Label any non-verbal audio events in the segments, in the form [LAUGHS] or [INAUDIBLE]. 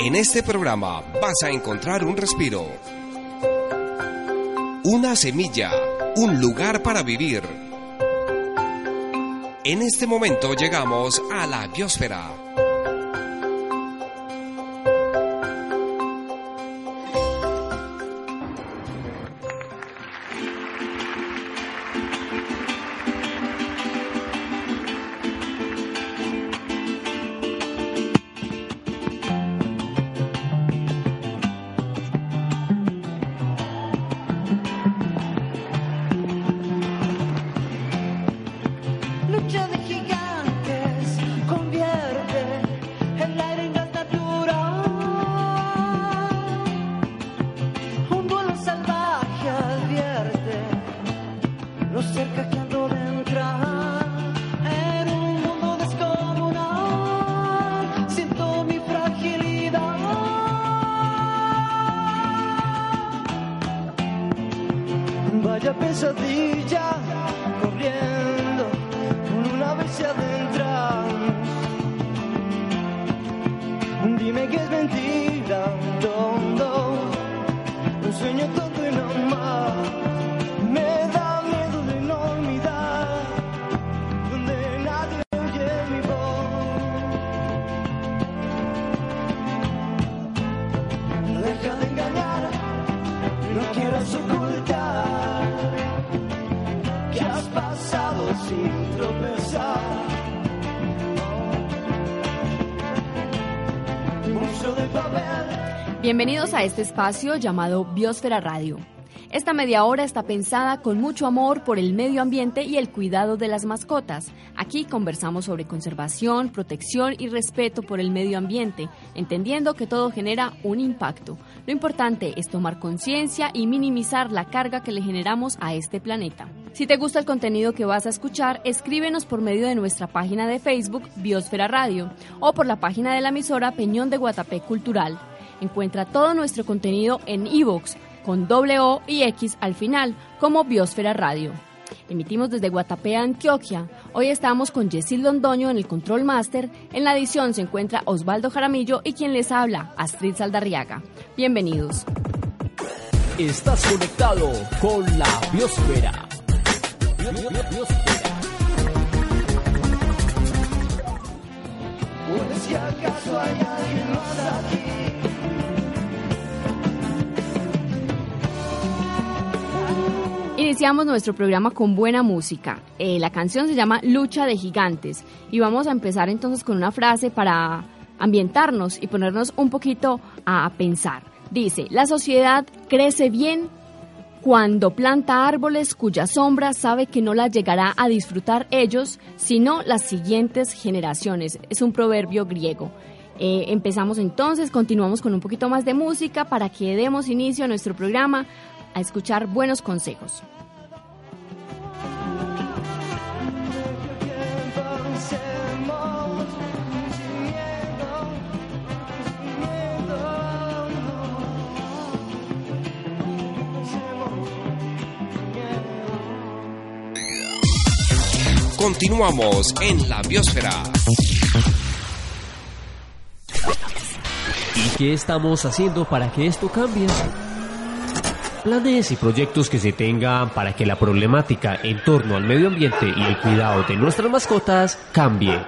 En este programa vas a encontrar un respiro, una semilla, un lugar para vivir. En este momento llegamos a la biosfera. Bienvenidos a este espacio llamado Biosfera Radio. Esta media hora está pensada con mucho amor por el medio ambiente y el cuidado de las mascotas. Aquí conversamos sobre conservación, protección y respeto por el medio ambiente, entendiendo que todo genera un impacto. Lo importante es tomar conciencia y minimizar la carga que le generamos a este planeta. Si te gusta el contenido que vas a escuchar, escríbenos por medio de nuestra página de Facebook Biosfera Radio o por la página de la emisora Peñón de Guatapé Cultural. Encuentra todo nuestro contenido en iVoox con doble O y X al final como Biosfera Radio. Emitimos desde Guatapé, Antioquia. Hoy estamos con Yesil Londoño en el Control Master. En la edición se encuentra Osvaldo Jaramillo y quien les habla, Astrid Saldarriaga. Bienvenidos. Estás conectado con la biosfera. Bio- bio- biosfera. Iniciamos nuestro programa con buena música. Eh, la canción se llama Lucha de Gigantes y vamos a empezar entonces con una frase para ambientarnos y ponernos un poquito a pensar. Dice, la sociedad crece bien cuando planta árboles cuya sombra sabe que no la llegará a disfrutar ellos, sino las siguientes generaciones. Es un proverbio griego. Eh, empezamos entonces, continuamos con un poquito más de música para que demos inicio a nuestro programa a escuchar buenos consejos. Continuamos en la biosfera. ¿Y qué estamos haciendo para que esto cambie? Planes y proyectos que se tengan para que la problemática en torno al medio ambiente y el cuidado de nuestras mascotas cambie.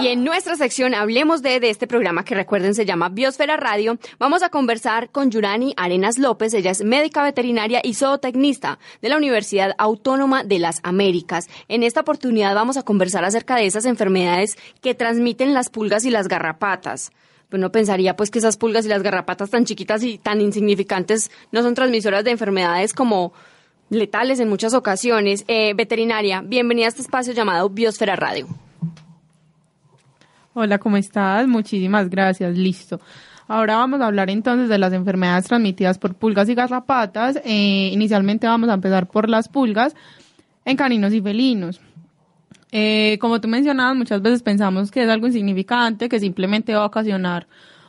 Y en nuestra sección Hablemos de, este programa que recuerden se llama Biosfera Radio, vamos a conversar con Yurani Arenas López, ella es médica veterinaria y zootecnista de la Universidad Autónoma de las Américas. En esta oportunidad vamos a conversar acerca de esas enfermedades que transmiten las pulgas y las garrapatas. Pues no pensaría pues que esas pulgas y las garrapatas tan chiquitas y tan insignificantes no son transmisoras de enfermedades como letales en muchas ocasiones. Eh, veterinaria, bienvenida a este espacio llamado Biosfera Radio. Hola, ¿cómo estás? Muchísimas gracias. Listo. Ahora vamos a hablar entonces de las enfermedades transmitidas por pulgas y garrapatas. Eh, inicialmente vamos a empezar por las pulgas en caninos y felinos. Eh, como tú mencionabas, muchas veces pensamos que es algo insignificante, que simplemente va a ocasionar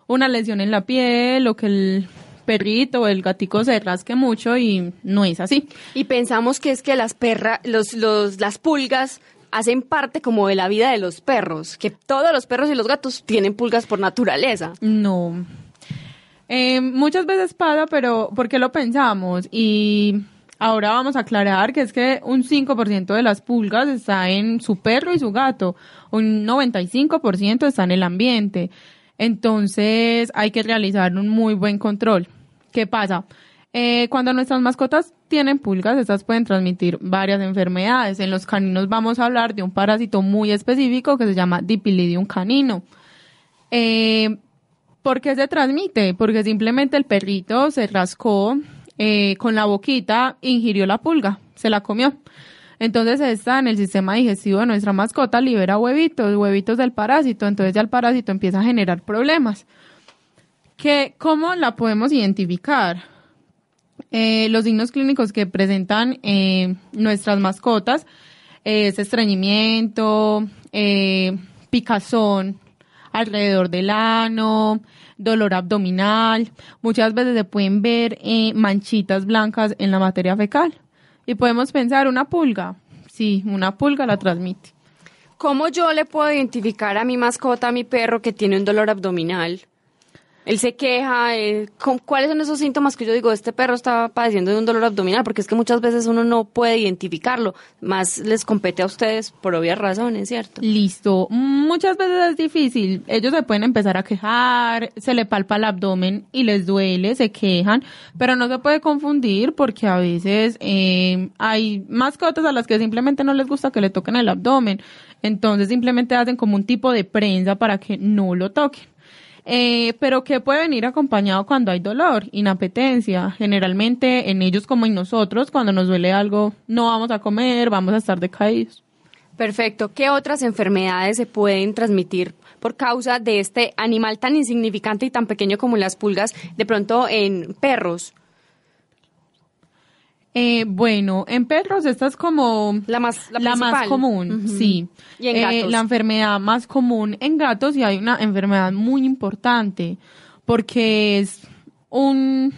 una lesión en la piel o que el perrito o el gatico se rasque mucho y no es así. Y pensamos que es que las perras, los, los, las pulgas hacen parte como de la vida de los perros, que todos los perros y los gatos tienen pulgas por naturaleza. No. Eh, muchas veces pasa, pero ¿por qué lo pensamos? Y ahora vamos a aclarar que es que un 5% de las pulgas está en su perro y su gato, un 95% está en el ambiente. Entonces hay que realizar un muy buen control. ¿Qué pasa? Eh, cuando nuestras mascotas tienen pulgas, estas pueden transmitir varias enfermedades. En los caninos vamos a hablar de un parásito muy específico que se llama Dipilidium canino. Eh, ¿Por qué se transmite? Porque simplemente el perrito se rascó eh, con la boquita, ingirió la pulga, se la comió. Entonces esta en el sistema digestivo de nuestra mascota libera huevitos, huevitos del parásito, entonces ya el parásito empieza a generar problemas. ¿Qué, ¿Cómo la podemos identificar? Eh, los signos clínicos que presentan eh, nuestras mascotas es estreñimiento, picazón alrededor del ano, dolor abdominal. Muchas veces se pueden ver eh, manchitas blancas en la materia fecal. Y podemos pensar, una pulga. Sí, una pulga la transmite. ¿Cómo yo le puedo identificar a mi mascota, a mi perro, que tiene un dolor abdominal? Él se queja, eh, ¿con- ¿cuáles son esos síntomas que yo digo, este perro está padeciendo de un dolor abdominal? Porque es que muchas veces uno no puede identificarlo, más les compete a ustedes por obvias razones, ¿cierto? Listo. Muchas veces es difícil. Ellos se pueden empezar a quejar, se le palpa el abdomen y les duele, se quejan, pero no se puede confundir porque a veces eh, hay mascotas a las que simplemente no les gusta que le toquen el abdomen. Entonces simplemente hacen como un tipo de prensa para que no lo toquen. Eh, pero ¿qué puede venir acompañado cuando hay dolor? Inapetencia. Generalmente en ellos como en nosotros, cuando nos duele algo, no vamos a comer, vamos a estar decaídos. Perfecto. ¿Qué otras enfermedades se pueden transmitir por causa de este animal tan insignificante y tan pequeño como las pulgas, de pronto en perros? Eh, bueno, en perros esta es como La más, la más común, sí. Y en Eh, gatos. la enfermedad más común en gatos y hay una enfermedad muy importante porque es un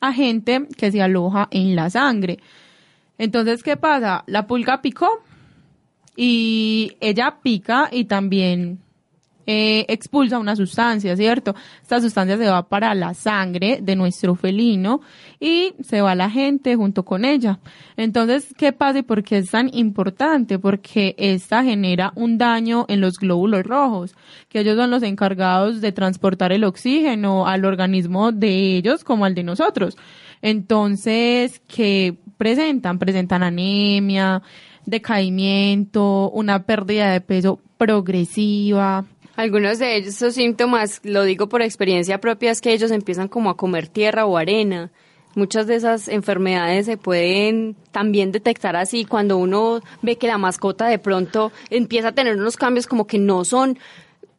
agente que se aloja en la sangre. Entonces, ¿qué pasa? La pulga picó y ella pica y también eh, expulsa una sustancia, ¿cierto? Esta sustancia se va para la sangre de nuestro felino y se va la gente junto con ella. Entonces, ¿qué pasa y por qué es tan importante? Porque esta genera un daño en los glóbulos rojos, que ellos son los encargados de transportar el oxígeno al organismo de ellos como al de nosotros. Entonces, ¿qué presentan? Presentan anemia, decaimiento, una pérdida de peso progresiva. Algunos de ellos, esos síntomas, lo digo por experiencia propia, es que ellos empiezan como a comer tierra o arena. Muchas de esas enfermedades se pueden también detectar así cuando uno ve que la mascota de pronto empieza a tener unos cambios como que no son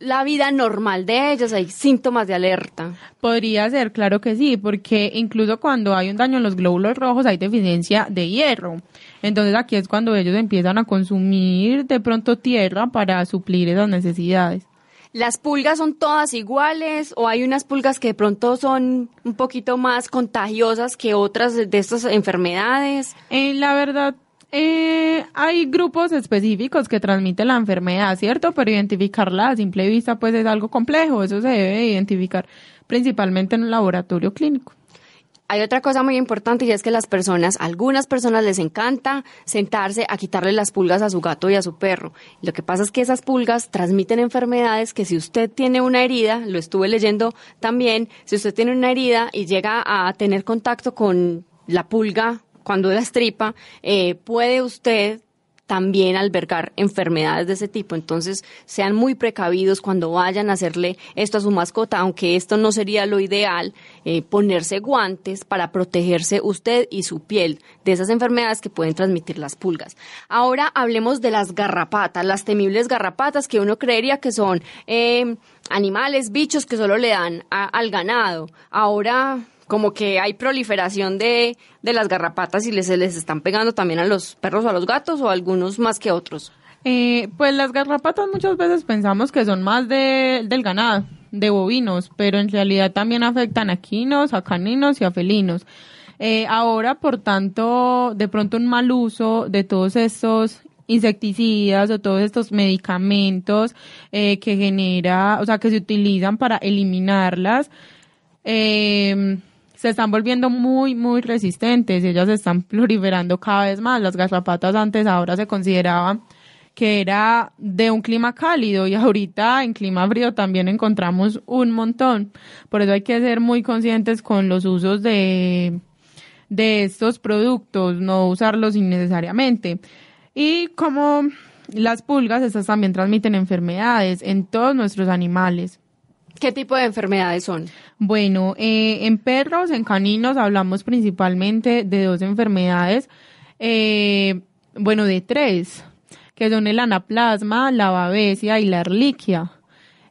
la vida normal de ellos, hay síntomas de alerta. Podría ser, claro que sí, porque incluso cuando hay un daño en los glóbulos rojos hay deficiencia de hierro. Entonces aquí es cuando ellos empiezan a consumir de pronto tierra para suplir esas necesidades. ¿Las pulgas son todas iguales o hay unas pulgas que de pronto son un poquito más contagiosas que otras de estas enfermedades? Eh, la verdad, eh, hay grupos específicos que transmiten la enfermedad, ¿cierto? Pero identificarla a simple vista pues es algo complejo, eso se debe identificar principalmente en un laboratorio clínico. Hay otra cosa muy importante y es que las personas, algunas personas les encanta sentarse a quitarle las pulgas a su gato y a su perro. Lo que pasa es que esas pulgas transmiten enfermedades que si usted tiene una herida, lo estuve leyendo también, si usted tiene una herida y llega a tener contacto con la pulga cuando la estripa, eh, puede usted también albergar enfermedades de ese tipo. Entonces, sean muy precavidos cuando vayan a hacerle esto a su mascota, aunque esto no sería lo ideal, eh, ponerse guantes para protegerse usted y su piel de esas enfermedades que pueden transmitir las pulgas. Ahora hablemos de las garrapatas, las temibles garrapatas que uno creería que son eh, animales, bichos que solo le dan al ganado. Ahora como que hay proliferación de, de las garrapatas y les, les están pegando también a los perros o a los gatos o a algunos más que otros. Eh, pues las garrapatas muchas veces pensamos que son más de, del ganado, de bovinos, pero en realidad también afectan a quinos, a caninos y a felinos. Eh, ahora, por tanto, de pronto un mal uso de todos estos insecticidas o todos estos medicamentos eh, que genera, o sea, que se utilizan para eliminarlas, eh, se están volviendo muy, muy resistentes. Ellas se están [LAUGHS] proliferando cada vez más. Las garrapatas antes ahora se consideraban que era de un clima cálido y ahorita en clima frío también encontramos un montón. Por eso hay que ser muy conscientes con los usos de, de estos productos, no usarlos innecesariamente. Y como las pulgas, estas también transmiten enfermedades en todos nuestros animales. ¿Qué tipo de enfermedades son? Bueno, eh, en perros, en caninos, hablamos principalmente de dos enfermedades, eh, bueno, de tres, que son el anaplasma, la babesia y la erliquia.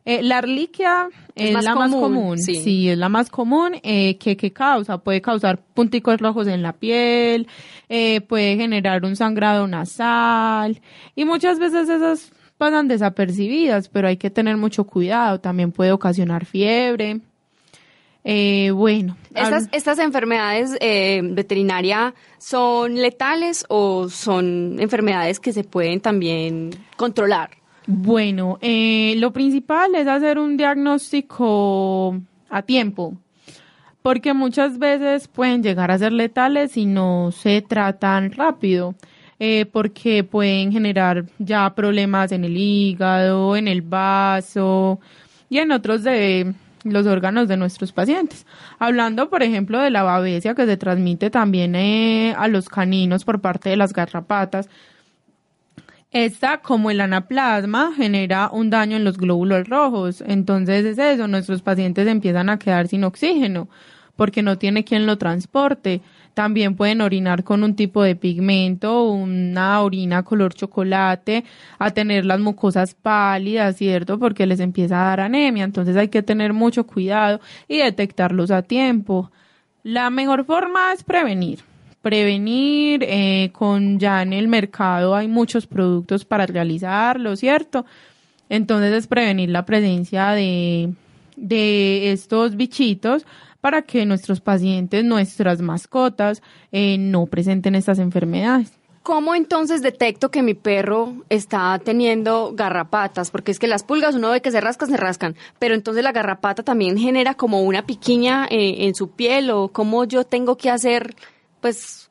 Eh, la erliquia es, la más común, sí. es la más común. Eh, ¿qué, ¿Qué causa? Puede causar punticos rojos en la piel, eh, puede generar un sangrado nasal y muchas veces esas pasan desapercibidas, pero hay que tener mucho cuidado. También puede ocasionar fiebre. Eh, bueno. ¿Estas, estas enfermedades eh, veterinarias son letales o son enfermedades que se pueden también controlar? Bueno, eh, lo principal es hacer un diagnóstico a tiempo, porque muchas veces pueden llegar a ser letales si no se tratan rápido eh, porque pueden generar ya problemas en el hígado, en el vaso y en otros de los órganos de nuestros pacientes. Hablando, por ejemplo, de la babesia que se transmite también eh, a los caninos por parte de las garrapatas. Esta, como el anaplasma, genera un daño en los glóbulos rojos. Entonces es eso, nuestros pacientes empiezan a quedar sin oxígeno porque no tiene quien lo transporte. También pueden orinar con un tipo de pigmento, una orina color chocolate, a tener las mucosas pálidas, ¿cierto? Porque les empieza a dar anemia. Entonces hay que tener mucho cuidado y detectarlos a tiempo. La mejor forma es prevenir. Prevenir, eh, con ya en el mercado hay muchos productos para realizarlo, ¿cierto? Entonces es prevenir la presencia de, de estos bichitos para que nuestros pacientes, nuestras mascotas, eh, no presenten estas enfermedades. ¿Cómo entonces detecto que mi perro está teniendo garrapatas? Porque es que las pulgas uno ve que se rascan, se rascan, pero entonces la garrapata también genera como una piquiña eh, en su piel o cómo yo tengo que hacer, pues,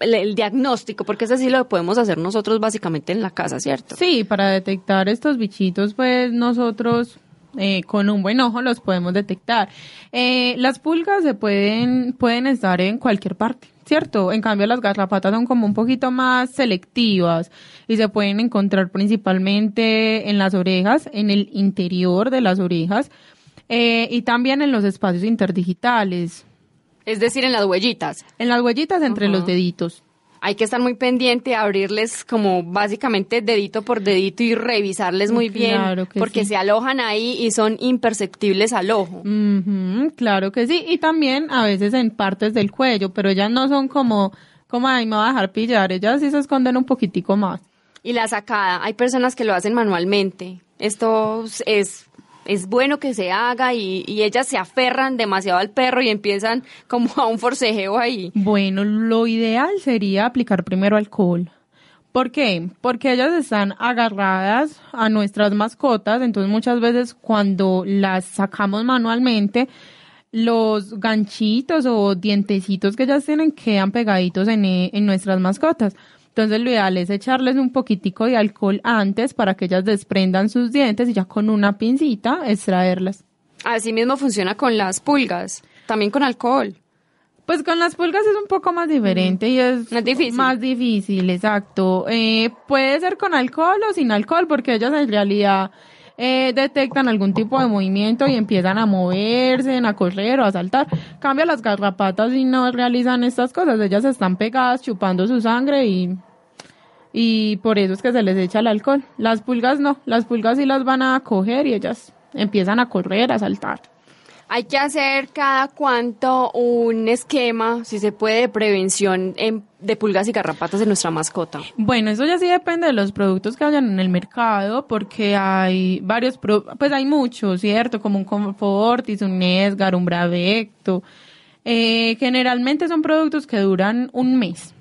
el, el, diagnóstico, porque eso sí lo podemos hacer nosotros básicamente en la casa, ¿cierto? Sí, para detectar estos bichitos, pues nosotros eh, con un buen ojo los podemos detectar. Eh, las pulgas se pueden, pueden estar en cualquier parte, ¿cierto? En cambio las garrapatas son como un poquito más selectivas y se pueden encontrar principalmente en las orejas, en el interior de las orejas eh, y también en los espacios interdigitales. Es decir, en las huellitas. En las huellitas entre los deditos hay que estar muy pendiente, abrirles como básicamente dedito por dedito y revisarles muy bien, porque se alojan ahí y son imperceptibles al ojo. claro que sí, y también a veces en partes del cuello, pero ellas no son como, como, ay, me va a dejar pillar, ellas sí se esconden un poquitico más. Y la sacada, hay personas que lo hacen manualmente. Esto es es bueno que se haga y, ellas se aferran demasiado al perro y empiezan como a un forcejeo ahí. Bueno, lo ideal sería aplicar primero alcohol. ¿Por qué? Porque ellas están agarradas a nuestras mascotas, entonces muchas veces cuando las sacamos manualmente, los ganchitos o dientecitos que ellas tienen quedan pegaditos en, en nuestras mascotas. Entonces lo ideal es echarles un poquitico de alcohol antes para que ellas desprendan sus dientes y ya con una pincita extraerlas. Así mismo funciona con las pulgas, también con alcohol. Pues con las pulgas es un poco más diferente y es Más difícil. Más difícil, exacto. Eh, puede ser con alcohol o sin alcohol porque ellas en realidad eh, detectan algún tipo de movimiento y empiezan a moverse, a correr o a saltar. Cambia las garrapatas y no realizan estas cosas. Ellas están pegadas chupando su sangre y y por eso es que se les echa el alcohol. Las pulgas no, las pulgas sí las van a coger y ellas empiezan a correr, a saltar. Hay que hacer cada cuánto un esquema, si se puede, de prevención en- de pulgas y garrapatas de nuestra mascota. Bueno, eso ya sí depende de los productos que hayan en el mercado, porque hay varios, pro- pues hay muchos, ¿cierto? Como un Confortis, un Nesgar, un Bravecto. Eh, generalmente son productos que duran un mes.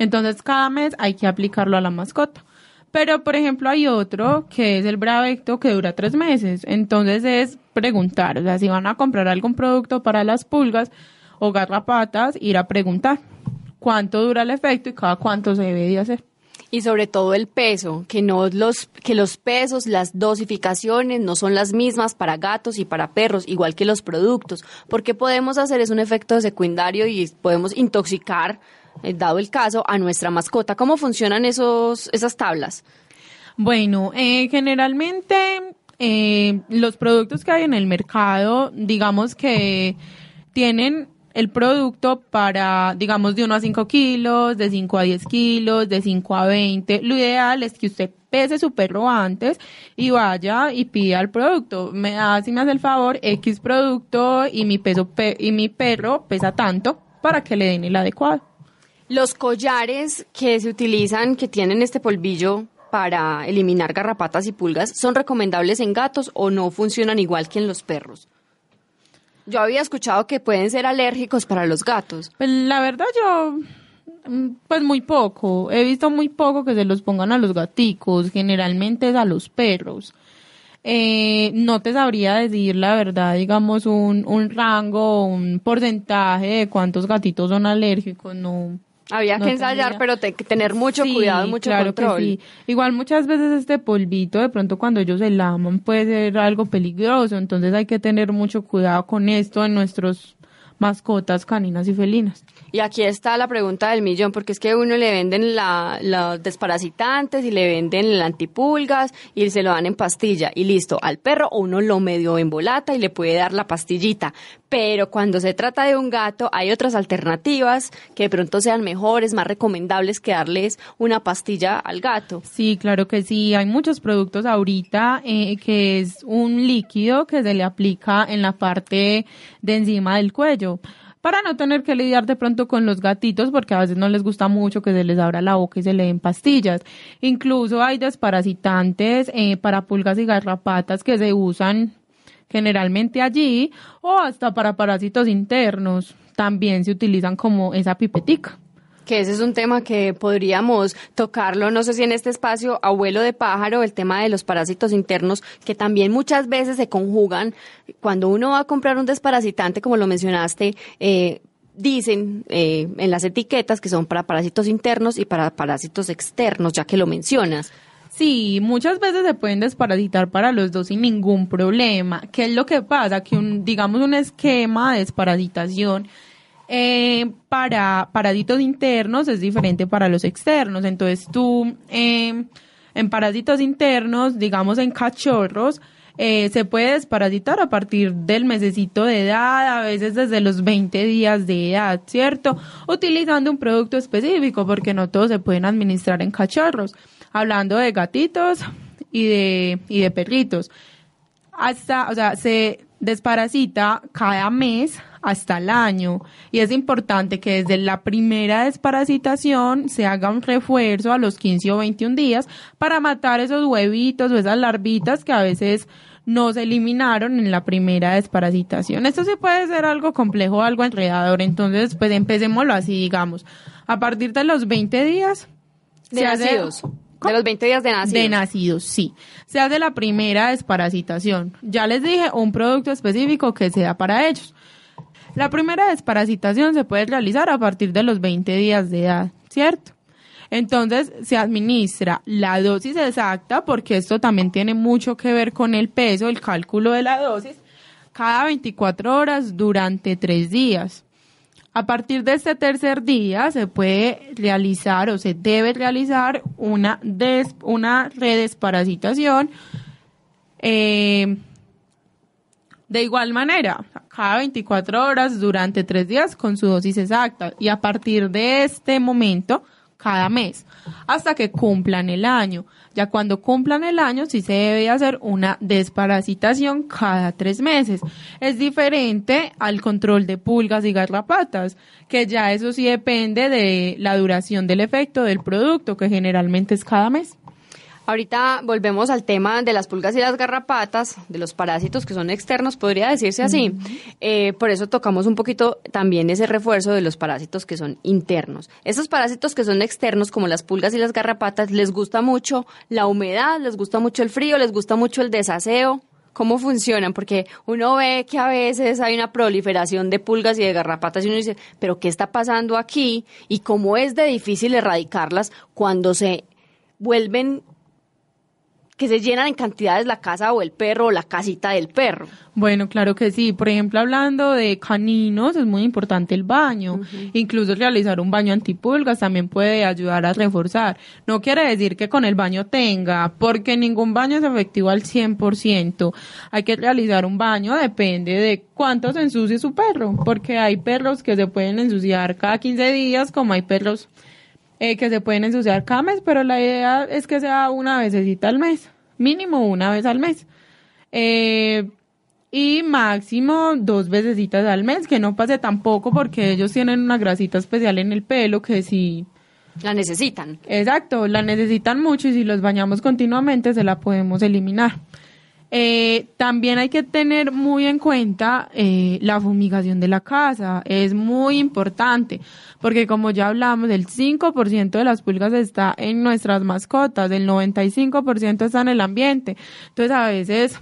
Entonces, cada mes hay que aplicarlo a la mascota. Pero, por ejemplo, hay otro que es el Bravecto que dura tres meses. Entonces, es preguntar, o sea, si van a comprar algún producto para las pulgas o garrapatas, ir a preguntar cuánto dura el efecto y cada cuánto se debe de hacer. Y sobre todo el peso, que no los, que los pesos, las dosificaciones no son las mismas para gatos y para perros, igual que los productos. Porque podemos hacer es un efecto secundario y podemos intoxicar, dado el caso, a nuestra mascota. ¿Cómo funcionan esos, esas tablas? Bueno, eh, generalmente eh, los productos que hay en el mercado, digamos que tienen el producto para, digamos, de 1 a 5 kilos, de 5 a 10 kilos, de 5 a 20. Lo ideal es que usted pese su perro antes y vaya y pida el producto. Me da, si me hace el favor, X producto y mi peso pe- y mi perro pesa tanto para que le den el adecuado. Los collares que se utilizan, que tienen este polvillo para eliminar garrapatas y pulgas, ¿son recomendables en gatos o no funcionan igual que en los perros? Yo había escuchado que pueden ser alérgicos para los gatos. Pues la verdad yo, mm, pues muy poco. He visto muy poco que se los pongan a los gaticos, generalmente es a los perros. Eh, no te sabría decir la verdad, digamos, un, un rango, un porcentaje de cuántos gatitos son alérgicos, no. Había no que ensayar, tendría. pero te- que tener mucho Sí, cuidado, mucho claro que control. sí. Igual muchas veces este polvito, de pronto cuando ellos se laman, puede ser algo peligroso, entonces hay que tener mucho cuidado con esto en nuestros mascotas caninas y felinas. Y aquí está la pregunta del millón, porque es que uno le venden la, los desparasitantes y le venden el antipulgas y se lo dan en pastilla y listo, al perro uno lo medio embolata y le puede dar la pastillita. Pero cuando se trata de un gato hay otras alternativas que de pronto sean mejores, más recomendables que darles una pastilla al gato. Sí, claro que sí. Hay muchos productos ahorita eh, que es un líquido que se le aplica en la parte de encima del cuello para no tener que lidiar de pronto con los gatitos porque a veces no les gusta mucho que se les abra la boca y se le den pastillas. Incluso hay desparasitantes eh, para pulgas y garrapatas que se usan generalmente allí o hasta para parásitos internos. También se utilizan como esa pipetica. Que ese es un tema que podríamos tocarlo, no sé si en este espacio, abuelo de pájaro, el tema de los parásitos internos, que también muchas veces se conjugan. Cuando uno va a comprar un desparasitante, como lo mencionaste, eh, dicen eh, en las etiquetas que son para parásitos internos y para parásitos externos, ya que lo mencionas. Sí, muchas veces se pueden desparasitar para los dos sin ningún problema. ¿Qué es lo que pasa? Que un, digamos, un esquema de desparasitación eh, para parásitos internos es diferente para los externos. Entonces tú, eh, en parásitos internos, digamos en cachorros, eh, se puede desparasitar a partir del mesecito de edad, a veces desde los 20 días de edad, ¿cierto? Utilizando un producto específico, porque no todos se pueden administrar en cachorros. Hablando de gatitos y de, y de perritos. Hasta, o sea, se desparasita cada mes hasta el año. Y es importante que desde la primera desparasitación se haga un refuerzo a los 15 o 21 días para matar esos huevitos o esas larvitas que a veces no se eliminaron en la primera desparasitación. Esto sí puede ser algo complejo, algo enredador. Entonces, pues empecémoslo así, digamos. A partir de los 20 días. De se hace- nacidos. ¿Cómo? De los 20 días de nacidos. De nacidos, sí. Se hace la primera desparasitación. Ya les dije, un producto específico que sea para ellos. La primera desparasitación se puede realizar a partir de los 20 días de edad, ¿cierto? Entonces se administra la dosis exacta, porque esto también tiene mucho que ver con el peso, el cálculo de la dosis, cada 24 horas durante tres días. A partir de este tercer día se puede realizar o se debe realizar una, des, una redesparasitación. Eh, de igual manera, cada 24 horas durante tres días con su dosis exacta y a partir de este momento, cada mes, hasta que cumplan el año. Ya cuando cumplan el año, sí se debe hacer una desparasitación cada tres meses. Es diferente al control de pulgas y garrapatas, que ya eso sí depende de la duración del efecto del producto, que generalmente es cada mes. Ahorita volvemos al tema de las pulgas y las garrapatas, de los parásitos que son externos, podría decirse así. Eh, por eso tocamos un poquito también ese refuerzo de los parásitos que son internos. Esos parásitos que son externos, como las pulgas y las garrapatas, les gusta mucho la humedad, les gusta mucho el frío, les gusta mucho el desaseo. ¿Cómo funcionan? Porque uno ve que a veces hay una proliferación de pulgas y de garrapatas y uno dice, pero ¿qué está pasando aquí? Y cómo es de difícil erradicarlas cuando se vuelven que se llenan en cantidades la casa o el perro o la casita del perro. Bueno, claro que sí. Por ejemplo, hablando de caninos, es muy importante el baño. Incluso realizar un baño antipulgas también puede ayudar a reforzar. No quiere decir que con el baño tenga, porque ningún baño es efectivo al 100%. Hay que realizar un baño, depende de cuánto se ensucie su perro, porque hay perros que se pueden ensuciar cada 15 días, como hay perros eh, que se pueden ensuciar cada mes, pero la idea es que sea una vecesita al mes, mínimo una vez al mes. Eh, y máximo dos vecesitas al mes, que no pase tampoco porque ellos tienen una grasita especial en el pelo que si... La necesitan. Exacto, la necesitan mucho y si los bañamos continuamente se la podemos eliminar. Eh, también hay que tener muy en cuenta eh, la fumigación de la casa. Es muy importante porque como ya hablamos, el 5% de las pulgas está en nuestras mascotas, el 95% está en el ambiente. Entonces a veces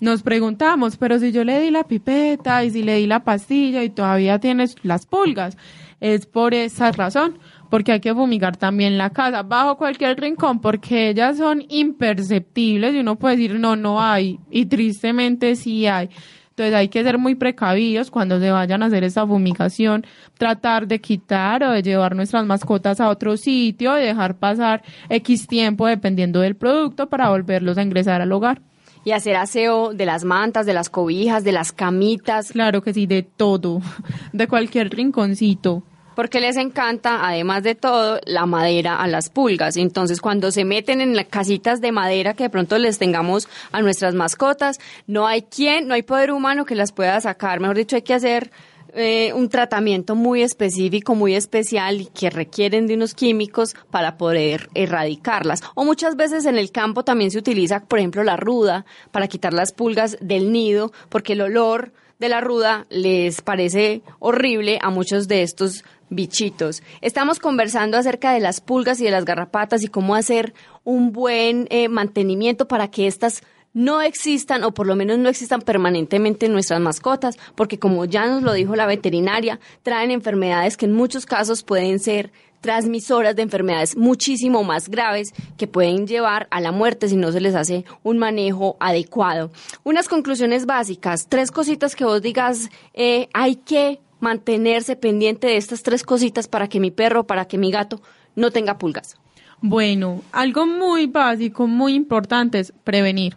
nos preguntamos, pero si yo le di la pipeta y si le di la pastilla y todavía tienes las pulgas, es por esa razón porque hay que fumigar también la casa, bajo cualquier rincón, porque ellas son imperceptibles y uno puede decir, no, no hay, y tristemente sí hay. Entonces hay que ser muy precavidos cuando se vayan a hacer esa fumigación, tratar de quitar o de llevar nuestras mascotas a otro sitio y dejar pasar X tiempo dependiendo del producto para volverlos a ingresar al hogar. Y hacer aseo de las mantas, de las cobijas, de las camitas. Claro que sí, de todo, [LAUGHS] de cualquier rinconcito porque les encanta, además de todo, la madera a las pulgas. Entonces, cuando se meten en las casitas de madera que de pronto les tengamos a nuestras mascotas, no hay quien, no hay poder humano que las pueda sacar. Mejor dicho, hay que hacer eh, un tratamiento muy específico, muy especial y que requieren de unos químicos para poder erradicarlas. O muchas veces en el campo también se utiliza, por ejemplo, la ruda para quitar las pulgas del nido, porque el olor de la ruda les parece horrible a muchos de estos bichitos. Estamos conversando acerca de las pulgas y de las garrapatas y cómo hacer un buen eh, mantenimiento para que estas no existan o por lo menos no existan permanentemente en nuestras mascotas, porque como ya nos lo dijo la veterinaria, traen enfermedades que en muchos casos pueden ser transmisoras de enfermedades muchísimo más graves que pueden llevar a la muerte si no se les hace un manejo adecuado. Unas conclusiones básicas, tres cositas que vos digas, eh, hay que mantenerse pendiente de estas tres cositas para que mi perro, para que mi gato no tenga pulgas? Bueno, algo muy básico, muy importante es prevenir.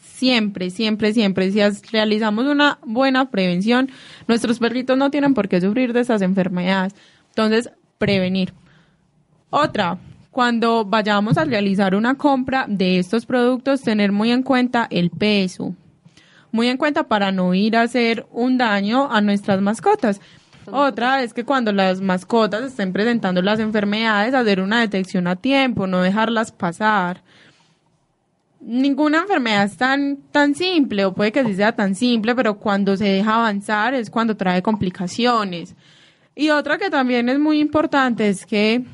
Siempre, siempre, siempre. Si realizamos una buena prevención, nuestros perritos no tienen por qué sufrir de esas enfermedades. Entonces, prevenir. Otra, cuando vayamos a realizar una compra de estos productos, tener muy en cuenta el peso, muy en cuenta para no ir a hacer un daño a nuestras mascotas. Otra es que cuando las mascotas estén presentando las enfermedades, hacer una detección a tiempo, no dejarlas pasar. Ninguna enfermedad es tan, tan simple, o puede que sí sea tan simple, pero cuando se deja avanzar es cuando trae complicaciones. Y otra que también es muy importante es que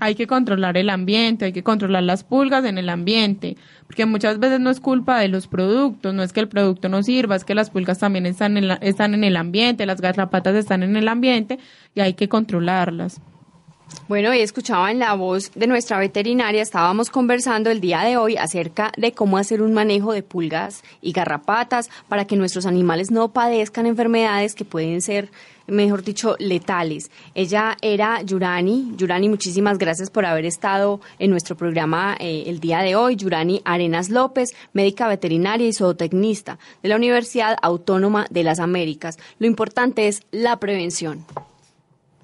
hay que controlar el ambiente, hay que controlar las pulgas en el ambiente, porque muchas veces no es culpa de los productos, no es que el producto no sirva, es que las pulgas también están en, están en el ambiente, las garrapatas están en el ambiente y hay que controlarlas. Bueno, y escuchaba en la voz de nuestra veterinaria, estábamos conversando el día de hoy acerca de cómo hacer un manejo de pulgas y garrapatas para que nuestros animales no padezcan enfermedades que pueden ser, mejor dicho, letales. Ella era Yurani. Yurani, muchísimas gracias por haber estado en nuestro programa eh, el día de hoy. Yurani Arenas López, médica veterinaria y zootecnista de la Universidad Autónoma de las Américas. Lo importante es la prevención.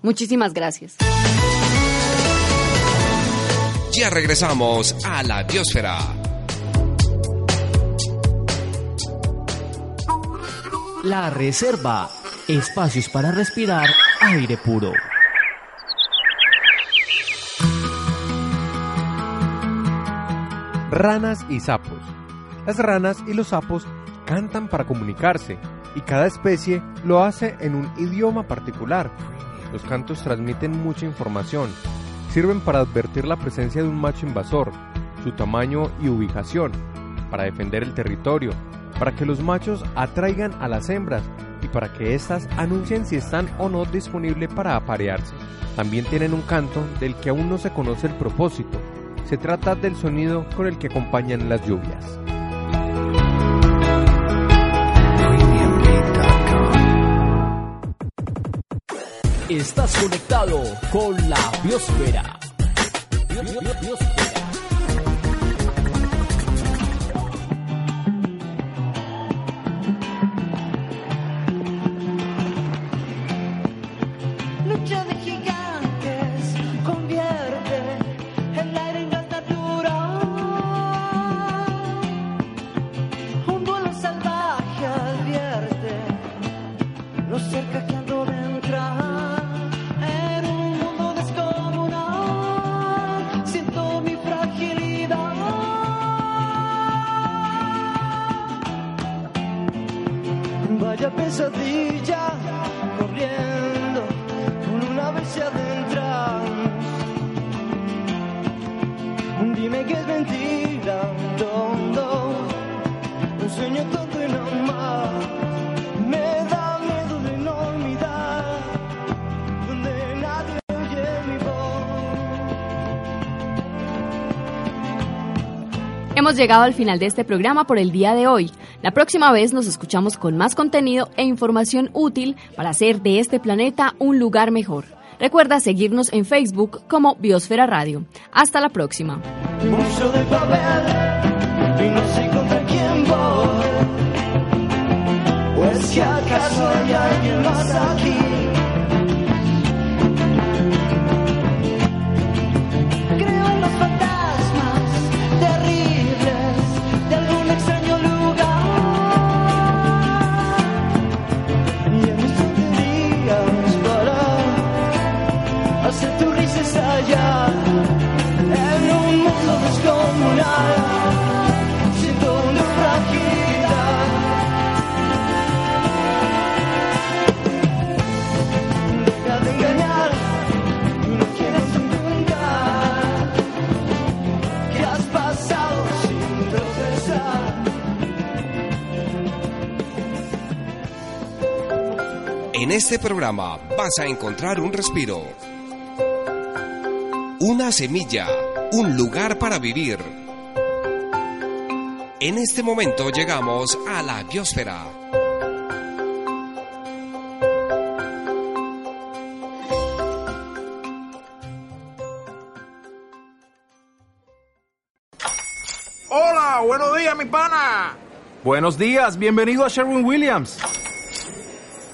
Muchísimas gracias. Ya regresamos a la biosfera. La reserva. Espacios para respirar aire puro. Ranas y sapos. Las ranas y los sapos cantan para comunicarse y cada especie lo hace en un idioma particular. Los cantos transmiten mucha información. Sirven para advertir la presencia de un macho invasor, su tamaño y ubicación, para defender el territorio, para que los machos atraigan a las hembras y para que éstas anuncien si están o no disponibles para aparearse. También tienen un canto del que aún no se conoce el propósito. Se trata del sonido con el que acompañan las lluvias. Estás conectado con la biosfera. Bio- bio- bio- Hemos llegado al final de este programa por el día de hoy. La próxima vez nos escuchamos con más contenido e información útil para hacer de este planeta un lugar mejor. Recuerda seguirnos en Facebook como Biosfera Radio. Hasta la próxima. En este programa vas a encontrar un respiro, una semilla, un lugar para vivir. En este momento llegamos a la biosfera. Hola, buenos días, mi pana. Buenos días, bienvenido a Sherwin Williams.